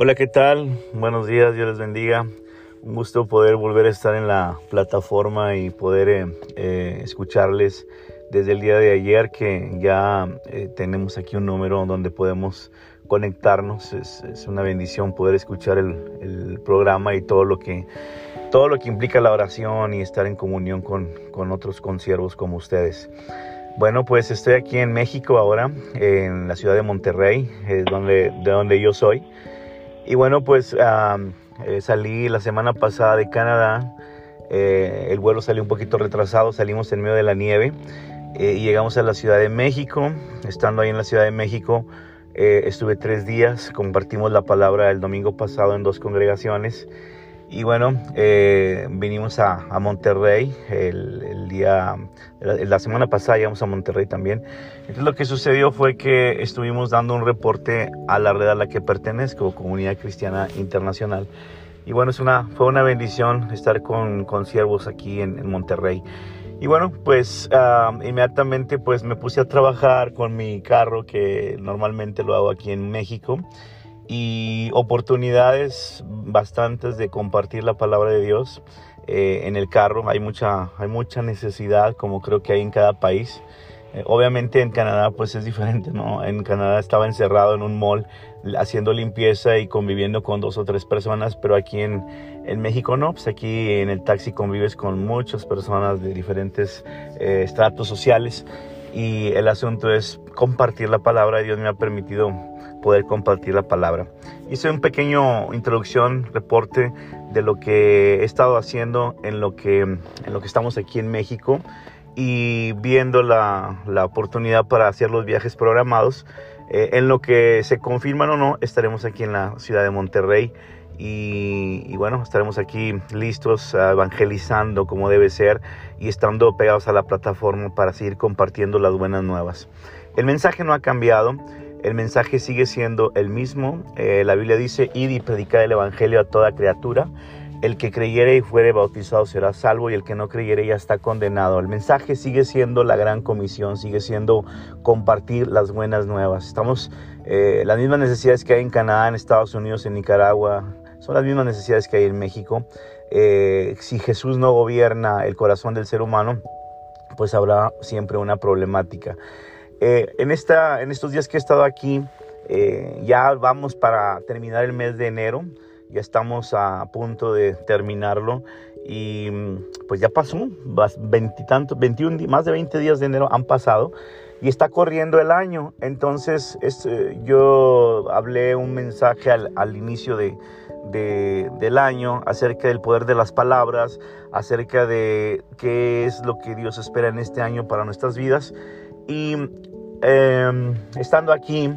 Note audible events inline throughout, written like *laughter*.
Hola, ¿qué tal? Buenos días, Dios les bendiga. Un gusto poder volver a estar en la plataforma y poder eh, eh, escucharles desde el día de ayer que ya eh, tenemos aquí un número donde podemos conectarnos. Es, es una bendición poder escuchar el, el, programa y todo lo que todo lo que implica la oración y estar en comunión con, con otros consiervos como ustedes. Bueno, pues estoy aquí en México ahora, en la ciudad de Monterrey, donde, de donde yo soy. Y bueno, pues eh, salí la semana pasada de Canadá. Eh, el vuelo salió un poquito retrasado, salimos en medio de la nieve eh, y llegamos a la Ciudad de México. Estando ahí en la Ciudad de México, estuve tres días, compartimos la palabra el domingo pasado en dos congregaciones. Y bueno, eh, vinimos a, Monterrey el, día, la, semana pasada llegamos a Monterrey también. Entonces lo que sucedió fue que estuvimos dando un reporte a la red a la que pertenezco, Comunidad Cristiana Internacional. Y bueno, es una, fue una bendición estar con, con siervos aquí en, Monterrey. Y bueno, pues uh, inmediatamente pues me puse a trabajar con mi carro que normalmente lo hago aquí en México y oportunidades bastantes de compartir la palabra de Dios eh, en el carro. Hay mucha, hay mucha necesidad, como creo que hay en cada país. Eh, obviamente en Canadá pues es diferente, ¿no? En Canadá estaba encerrado en un mall haciendo limpieza y conviviendo con dos o tres personas, pero aquí en, en México no, pues aquí en el taxi convives con muchas personas de diferentes eh, estratos sociales y el asunto es compartir la palabra. Dios me ha permitido poder compartir la palabra. Hice un pequeño introducción, reporte de lo que he estado haciendo en lo que, en lo que estamos aquí en México y viendo la, la oportunidad para hacer los viajes programados. Eh, en lo que se confirman o no, estaremos aquí en la ciudad de Monterrey y, y, bueno, estaremos aquí listos evangelizando como debe ser y estando pegados a la plataforma para seguir compartiendo las buenas nuevas. El mensaje no ha cambiado, el mensaje sigue siendo el mismo. Eh, la Biblia dice, id y predicar el Evangelio a toda criatura. El que creyere y fuere bautizado será salvo y el que no creyere ya está condenado. El mensaje sigue siendo la gran comisión, sigue siendo compartir las buenas nuevas. Estamos, eh, las mismas necesidades que hay en Canadá, en Estados Unidos, en Nicaragua, son las mismas necesidades que hay en México. Eh, si Jesús no gobierna el corazón del ser humano, pues habrá siempre una problemática. Eh, en, esta, en estos días que he estado aquí, eh, ya vamos para terminar el mes de enero ya estamos a punto de terminarlo y pues ya pasó, veintitantos, 21, más de 20 días de enero han pasado y está corriendo el año. Entonces es, eh, yo hablé un mensaje al, al inicio de, del año acerca del poder de las palabras, acerca de qué es lo que Dios espera en este año para nuestras vidas. Y eh, estando aquí,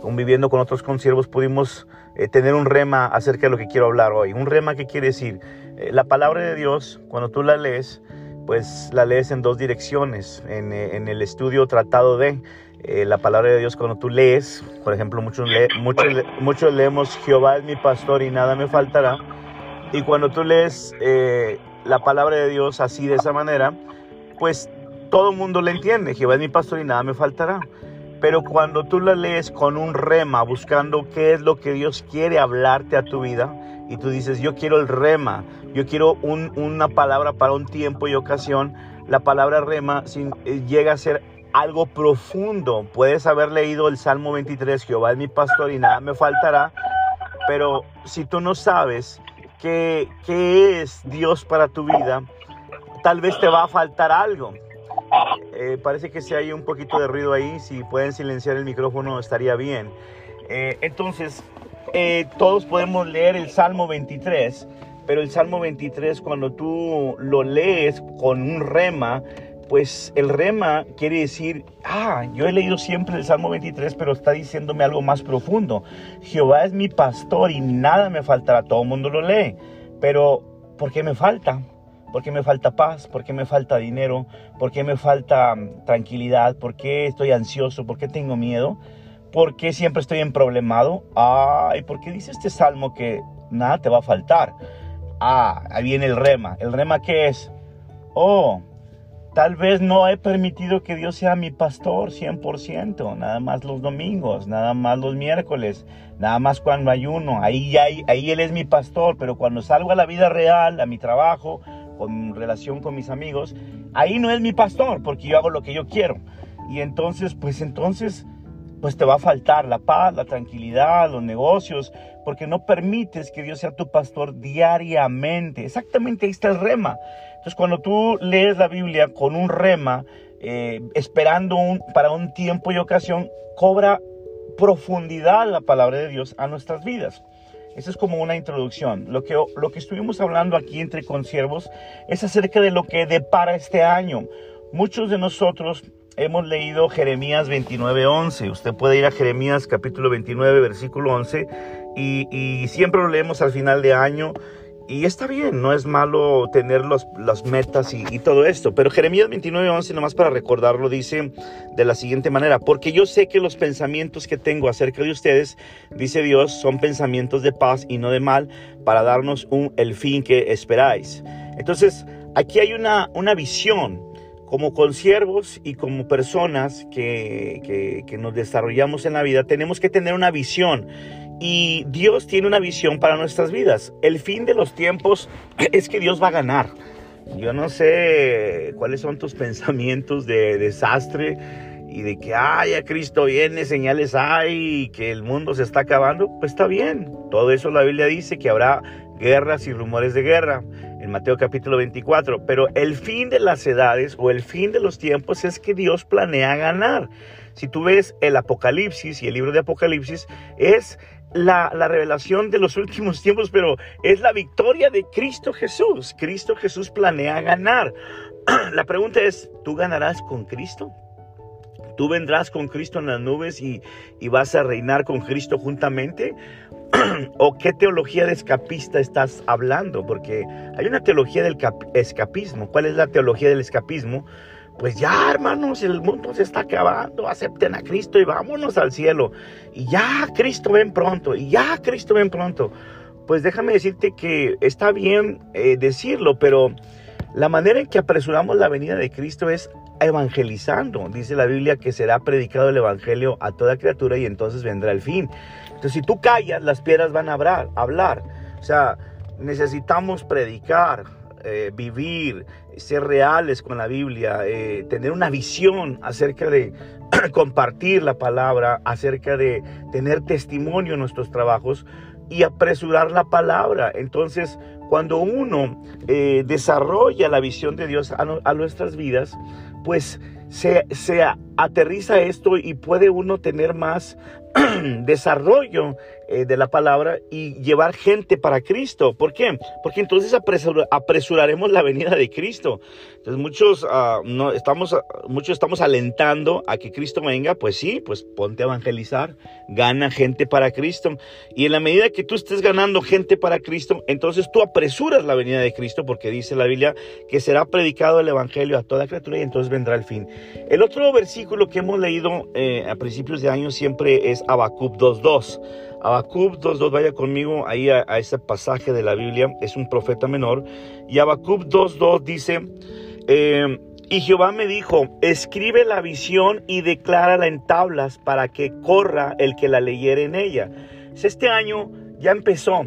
conviviendo con otros consiervos, pudimos eh, tener un rema acerca de lo que quiero hablar hoy. Un rema que quiere decir, eh, la palabra de Dios, cuando tú la lees, pues la lees en dos direcciones. En, eh, en el estudio tratado de eh, la palabra de Dios, cuando tú lees, por ejemplo, muchos, muchos, muchos leemos, Jehová es mi pastor y nada me faltará. Y cuando tú lees eh, la palabra de Dios así, de esa manera, pues todo el mundo le entiende, Jehová es mi pastor y nada me faltará. Pero cuando tú la lees con un rema, buscando qué es lo que Dios quiere hablarte a tu vida, y tú dices, yo quiero el rema, yo quiero un, una palabra para un tiempo y ocasión, la palabra rema eh, llega a ser algo profundo. Puedes haber leído el Salmo 23, Jehová es mi pastor y nada me faltará, pero si tú no sabes qué es Dios para tu vida, tal vez te va a faltar algo. Eh, parece que si hay un poquito de ruido ahí, si pueden silenciar el micrófono estaría bien. Eh, entonces, eh, todos podemos leer el Salmo 23, pero el Salmo 23 cuando tú lo lees con un rema, pues el rema quiere decir, ah, yo he leído siempre el Salmo 23, pero está diciéndome algo más profundo. Jehová es mi pastor y nada me faltará. Todo el mundo lo lee, pero ¿por qué me falta? ¿Por qué me falta paz? ¿Por qué me falta dinero? ¿Por qué me falta mm, tranquilidad? ¿Por qué estoy ansioso? ¿Por qué tengo miedo? ¿Por qué siempre estoy en problemado? Ay, ¿por qué dice este salmo que nada te va a faltar? Ah, ahí viene el rema. ¿El rema qué es? Oh, Tal vez no he permitido que Dios sea mi pastor 100%, nada más los domingos, nada más los miércoles, nada más cuando ayuno. Ahí, ahí, ahí Él es mi pastor, pero cuando salgo a la vida real, a mi trabajo, con relación con mis amigos, ahí no es mi pastor, porque yo hago lo que yo quiero. Y entonces, pues entonces, pues te va a faltar la paz, la tranquilidad, los negocios, porque no permites que Dios sea tu pastor diariamente. Exactamente ahí está el rema. Entonces, cuando tú lees la Biblia con un rema, eh, esperando un, para un tiempo y ocasión, cobra profundidad la palabra de Dios a nuestras vidas. Esa es como una introducción. Lo que, lo que estuvimos hablando aquí entre consiervos es acerca de lo que depara este año. Muchos de nosotros hemos leído Jeremías 29:11. Usted puede ir a Jeremías capítulo 29, versículo 11, y, y siempre lo leemos al final de año y está bien, no es malo tener los, las metas y, todo esto, pero Jeremías 29, 11, nomás para recordarlo, dice de la siguiente manera, porque yo sé que los pensamientos que tengo acerca de ustedes, dice Dios, son pensamientos de paz y no de mal, para darnos un, el fin que esperáis. Entonces, aquí hay una, una visión como consiervos y como personas que, que, que nos desarrollamos en la vida, tenemos que tener una visión y Dios tiene una visión para nuestras vidas. El fin de los tiempos es que Dios va a ganar. Yo no sé cuáles son tus *laughs* pensamientos de desastre y de que, ay, a Cristo viene, señales hay, que el mundo se está acabando. Pues está bien. Todo eso la Biblia dice que habrá guerras y rumores de guerra en Mateo capítulo 24. Pero el fin de las edades o el fin de los tiempos es que Dios planea ganar. Si tú ves el Apocalipsis y el libro de Apocalipsis, es la, revelación de los *laughs* últimos tiempos, pero es la victoria de Cristo Jesús. Cristo Jesús planea ganar. *clears throat* La pregunta es, ¿tú ganarás con Cristo? ¿Tú vendrás con Cristo en las nubes y, vas a reinar con Cristo juntamente? *clears throat* ¿O qué teología de escapista estás hablando? Porque hay una teología del escapismo. ¿Cuál es la teología del escapismo? pues ya hermanos, el mundo se está acabando, acepten a Cristo y vámonos al cielo. Y ya Cristo ven pronto, y ya Cristo ven pronto. Pues déjame decirte que está bien eh, decirlo, pero la manera en que apresuramos la venida de Cristo es evangelizando. Dice la Biblia que será predicado el Evangelio a toda criatura y entonces vendrá el fin. Entonces si tú callas, las piedras van a hablar. hablar. O sea, necesitamos predicar, eh, vivir, ser reales con la Biblia, eh, tener una visión acerca de *clears throat* compartir la palabra, acerca de tener testimonio en nuestros trabajos y apresurar la palabra. Entonces, cuando uno eh, desarrolla la visión de Dios a, nuestras vidas, pues se, se, aterriza esto y puede uno tener más *clears throat* desarrollo eh, de la palabra y llevar gente para Cristo. ¿Por qué? Porque entonces apresuraremos la venida de Cristo. Entonces muchos, ah, no, estamos, muchos estamos alentando a que Cristo venga. Pues sí, pues ponte a evangelizar, gana gente para Cristo. Y en la medida que tú estés ganando gente para Cristo, entonces tú apresuras la venida de Cristo porque dice la Biblia que será predicado el Evangelio a toda criatura y entonces vendrá el fin. El otro versículo que hemos leído eh, a principios de año siempre es Habacuc 2.2. Habacuc 2.2, vaya conmigo ahí a, ese pasaje de la Biblia, es un profeta menor. Y Habacuc 2.2 dice, eh, y Jehová me dijo, escribe la visión y declárala en tablas para que corra el que la leyere en ella. Este año ya empezó.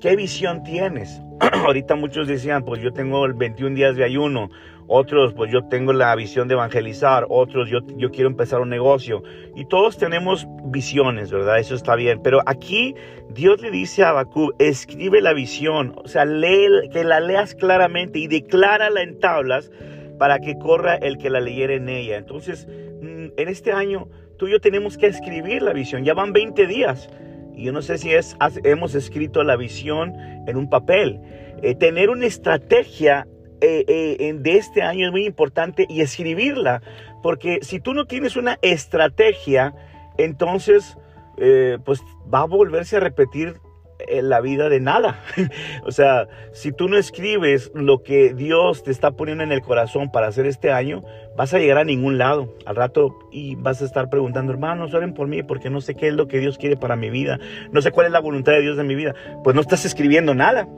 ¿Qué visión tienes? *clears throat* Ahorita muchos decían, pues yo tengo el 21 días de ayuno otros pues yo tengo la visión de evangelizar, otros yo, yo quiero empezar un negocio. Y todos tenemos visiones, ¿verdad? Eso está bien. Pero aquí Dios le dice a Habacuc, escribe la visión, o sea, lee, que la leas claramente y declárala en tablas para que corra el que la leyera en ella. Entonces, mm, en este año tú y yo tenemos que escribir la visión. Ya van 20 días. Y yo no sé si es, hemos escrito la visión en un papel. Eh, tener una estrategia eh, eh, de este año es muy importante y escribirla, porque si tú no tienes una estrategia, entonces eh, pues va a volverse a repetir la vida de nada. *laughs* o sea, si tú no escribes lo que Dios te está poniendo en el corazón para hacer este año, vas a llegar a ningún lado al rato y vas a estar preguntando, hermanos, oren por mí porque no sé qué es lo que Dios quiere para mi vida, no sé cuál es la voluntad de Dios en mi vida. Pues no estás escribiendo nada.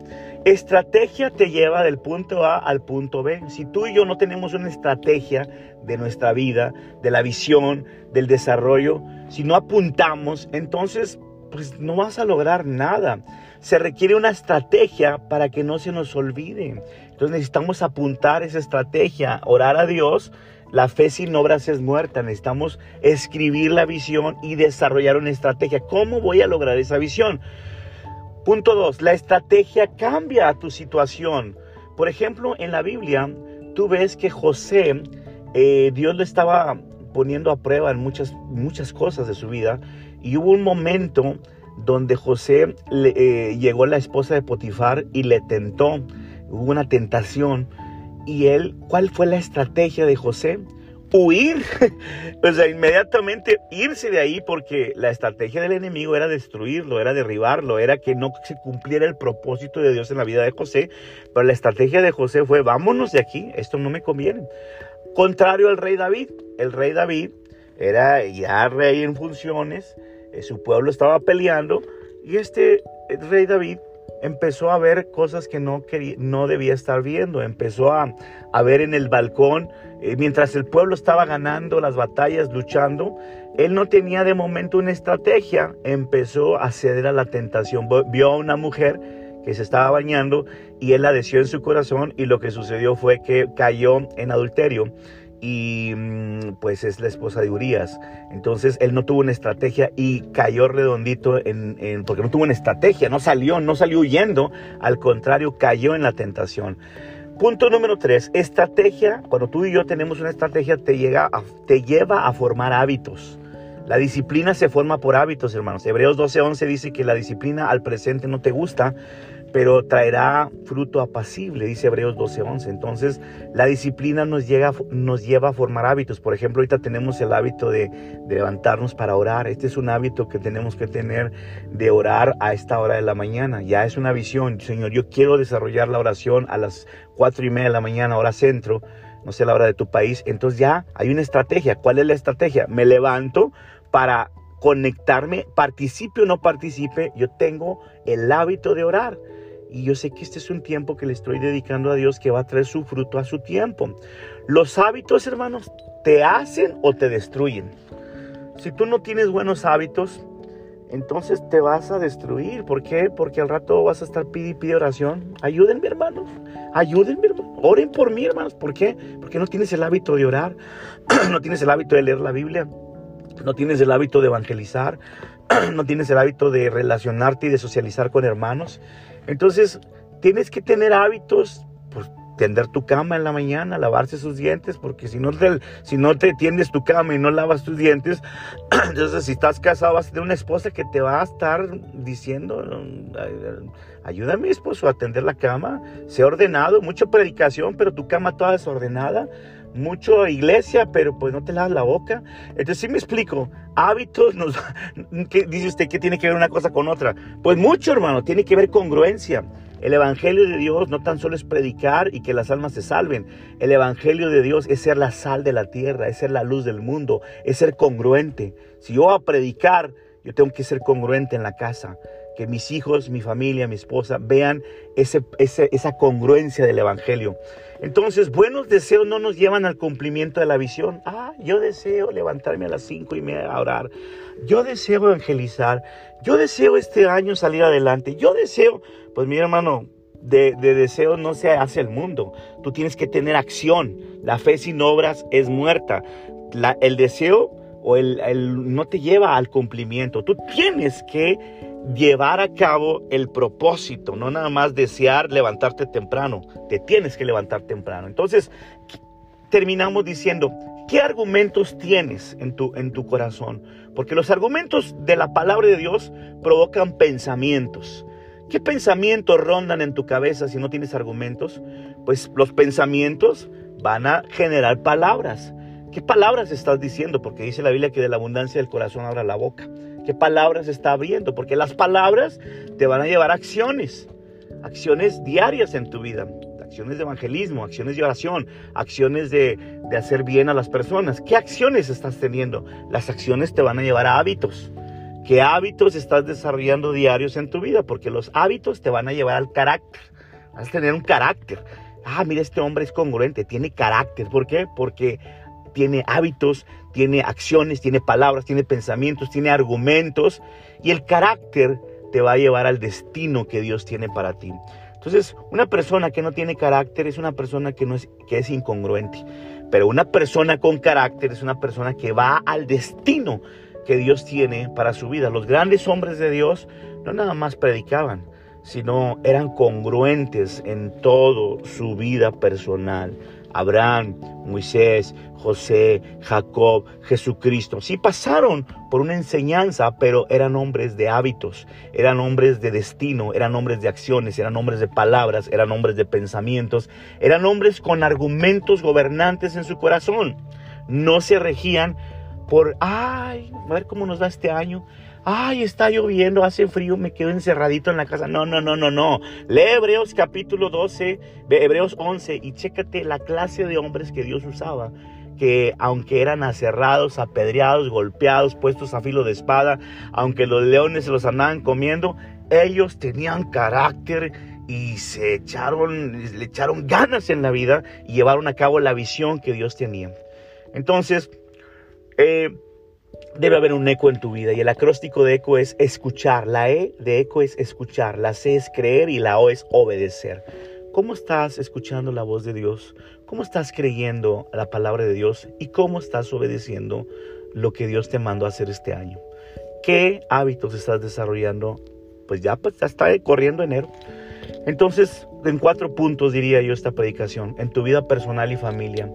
Estrategia te lleva del punto A al punto B. Si tú y yo no tenemos una estrategia de nuestra vida, de la visión, del desarrollo, si no apuntamos, entonces pues no vas a lograr nada. Se requiere una estrategia para que no se nos olvide. Entonces necesitamos apuntar esa estrategia, orar a Dios. La fe sin obras es muerta. Necesitamos escribir la visión y desarrollar una estrategia. ¿Cómo voy a lograr esa visión? Punto dos, la estrategia cambia a tu situación. Por ejemplo, en la Biblia, tú ves que José, eh, Dios lo estaba poniendo a prueba en muchas, muchas cosas de su vida. Y hubo un momento donde José le, eh, llegó la esposa de Potifar y le tentó. Hubo una tentación. Y él, ¿cuál fue la estrategia de José? Huir, *laughs* o sea, inmediatamente irse de ahí porque la estrategia del enemigo era destruirlo, era derribarlo, era que no se cumpliera el propósito de Dios en la vida de José, pero la estrategia de José fue, vámonos de aquí, esto no me conviene. Contrario al rey David, el rey David era ya rey en funciones, eh, su pueblo estaba peleando y este rey David empezó a ver cosas que no, quería, no debía estar viendo, empezó a, a ver en el balcón, eh, mientras el pueblo estaba ganando las batallas, luchando, él no tenía de momento una estrategia, empezó a ceder a la tentación, vio a una mujer que se estaba bañando y él la deseó en su corazón y lo que sucedió fue que cayó en adulterio y mm, pues es la esposa de Urias. Entonces él no tuvo una estrategia y cayó redondito en, porque no tuvo una estrategia, no salió, no salió huyendo, al contrario, cayó en la tentación. Punto número tres, estrategia. Cuando tú y yo tenemos una estrategia, te, llega te lleva a formar hábitos. La disciplina se forma por hábitos, hermanos. Hebreos 12:11 dice que la disciplina al presente no te gusta, pero traerá fruto apacible, dice Hebreos 12:11. Entonces, la disciplina nos, llega, nos lleva a formar hábitos. Por ejemplo, ahorita tenemos el hábito de, levantarnos para orar. Este es un hábito que tenemos que tener de orar a esta hora de la mañana. Ya es una visión. Señor, yo quiero desarrollar la oración a las cuatro y media de la mañana, hora centro, no sé la hora de tu país. Entonces ya hay una estrategia. ¿Cuál es la estrategia? Me levanto para conectarme, participe o no participe, yo tengo el hábito de orar. Y yo sé que este es un tiempo que le estoy dedicando a Dios que va a traer su fruto a su tiempo. Los hábitos, hermanos, te hacen o te destruyen. Si tú no tienes buenos hábitos, entonces te vas a destruir. ¿Por qué? Porque al rato vas a estar pide y pide oración. Ayúdenme, hermanos. Ayúdenme, hermanos. Oren por mí, hermanos. ¿Por qué? Porque no tienes el hábito de orar. *clears throat* no tienes el hábito de leer la Biblia. No tienes el hábito de evangelizar. *clears throat* no tienes el hábito de relacionarte y de socializar con hermanos. Entonces, tienes que tener hábitos, pues tender tu cama en la mañana, lavarse sus dientes, porque si no te, si no te tiendes tu cama y no lavas tus dientes, *clears throat* entonces si estás casado vas a tener una esposa que te va a estar diciendo, ayúdame esposo a tender la cama, sé ordenado, mucha predicación, pero tu cama toda desordenada mucho iglesia, pero pues no te lavas la boca. Entonces, sí me explico, hábitos, nos, *laughs* ¿qué dice usted que tiene que ver una cosa con otra? Pues mucho, hermano, tiene que ver congruencia. El Evangelio de Dios no tan solo es predicar y que las almas se salven. El Evangelio de Dios es ser la sal de la tierra, es ser la luz del mundo, es ser congruente. Si yo voy a predicar, yo tengo que ser congruente en la casa que mis hijos, mi familia, mi esposa vean ese, esa congruencia del Evangelio. Entonces, buenos deseos no nos llevan al cumplimiento de la visión. Ah, yo deseo levantarme a las cinco y media a orar. Yo deseo evangelizar. Yo deseo este año salir adelante. Yo deseo, pues mi hermano, de, de deseo no se hace el mundo. Tú tienes que tener acción. La fe sin obras es muerta. El deseo o el, no te lleva al cumplimiento. Tú tienes que llevar a cabo el propósito, no nada más desear levantarte temprano, te tienes que levantar temprano. Entonces, terminamos diciendo, ¿qué argumentos tienes en tu, en tu corazón? Porque los argumentos de la palabra de Dios provocan pensamientos. ¿Qué pensamientos rondan en tu cabeza si no tienes argumentos? Pues los pensamientos van a generar palabras. ¿Qué palabras estás diciendo? Porque dice la Biblia que de la abundancia del corazón abra la boca. ¿Qué palabras está abriendo? Porque las palabras te van a llevar a acciones, acciones diarias en tu vida, acciones de evangelismo, acciones de oración, acciones de, de hacer bien a las personas. ¿Qué acciones estás teniendo? Las acciones te van a llevar a hábitos. ¿Qué hábitos estás desarrollando diarios en tu vida? Porque los hábitos te van a llevar al carácter. Vas a tener un carácter. Ah, mira, este hombre es congruente, tiene carácter. ¿Por qué? Porque tiene hábitos, tiene acciones, tiene palabras, tiene pensamientos, tiene argumentos. Y el carácter te va a llevar al destino que Dios tiene para ti. Entonces, una persona que no tiene carácter es una persona que, no es, que es incongruente. Pero una persona con carácter es una persona que va al destino que Dios tiene para su vida. Los grandes hombres de Dios no nada más predicaban, sino eran congruentes en todo su vida personal. Abraham, Moisés, José, Jacob, Jesucristo. Sí pasaron por una enseñanza, pero eran hombres de hábitos, eran hombres de destino, eran hombres de acciones, eran hombres de palabras, eran hombres de pensamientos, eran hombres con argumentos gobernantes en su corazón. No se regían por, ay, a ver cómo nos va este año, ay, está lloviendo, hace frío, me quedo encerradito en la casa. No, no, no, no, no. Lee Hebreos capítulo 12, Hebreos 11 y chécate la clase de hombres que Dios usaba que aunque eran aserrados, apedreados, golpeados, puestos a filo de espada, aunque los leones se los andaban comiendo, ellos tenían carácter y se echaron, le echaron ganas en la vida y llevaron a cabo la visión que Dios tenía. Entonces, eh, debe haber un eco en tu vida y el acróstico de eco es escuchar. La E de eco es escuchar, la C es creer y la O es obedecer. ¿Cómo estás escuchando la voz de Dios? ¿Cómo estás creyendo la palabra de Dios? ¿Y cómo estás obedeciendo lo que Dios te mandó a hacer este año? ¿Qué hábitos estás desarrollando? Pues ya, pues, ya está corriendo enero. Entonces, en cuatro puntos diría yo esta predicación. En tu vida personal y familia.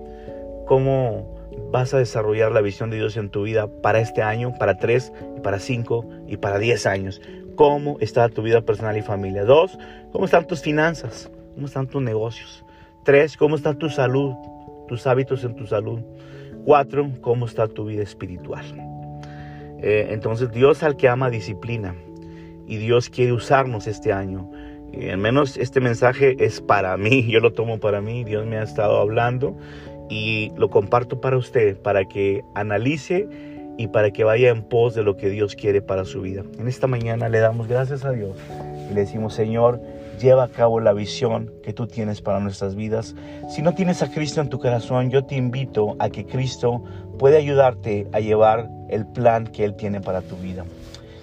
¿Cómo vas a desarrollar la visión de Dios en tu vida para este año, para tres, para cinco y para diez años. ¿Cómo está tu vida personal y familia? Dos, ¿cómo están tus finanzas? ¿Cómo están tus negocios? Tres, ¿cómo está tu salud? Tus hábitos en tu salud. Cuatro, ¿cómo está tu vida espiritual? Eh, entonces Dios al que ama disciplina y Dios quiere usarnos este año. Y al menos este mensaje es para mí, *laughs* yo lo tomo para mí, Dios me ha estado hablando y lo comparto para usted, para que analice y para que vaya en pos de lo que Dios quiere para su vida. En esta mañana le damos gracias a Dios y le decimos, Señor, lleva a cabo la visión que tú tienes para nuestras vidas. Si no tienes a Cristo en tu corazón, yo te invito a que Cristo pueda ayudarte a llevar el plan que Él tiene para tu vida.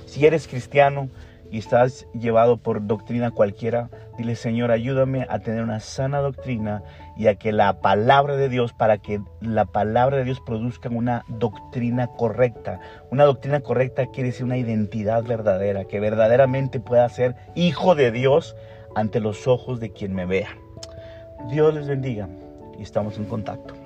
Si eres cristiano, y estás llevado por doctrina cualquiera, dile Señor, ayúdame a tener una sana doctrina y a que la palabra de Dios, para que la palabra de Dios produzca una doctrina correcta. Una doctrina correcta quiere decir una identidad verdadera, que verdaderamente pueda ser hijo de Dios ante los ojos de quien me vea. Dios les bendiga y estamos en contacto.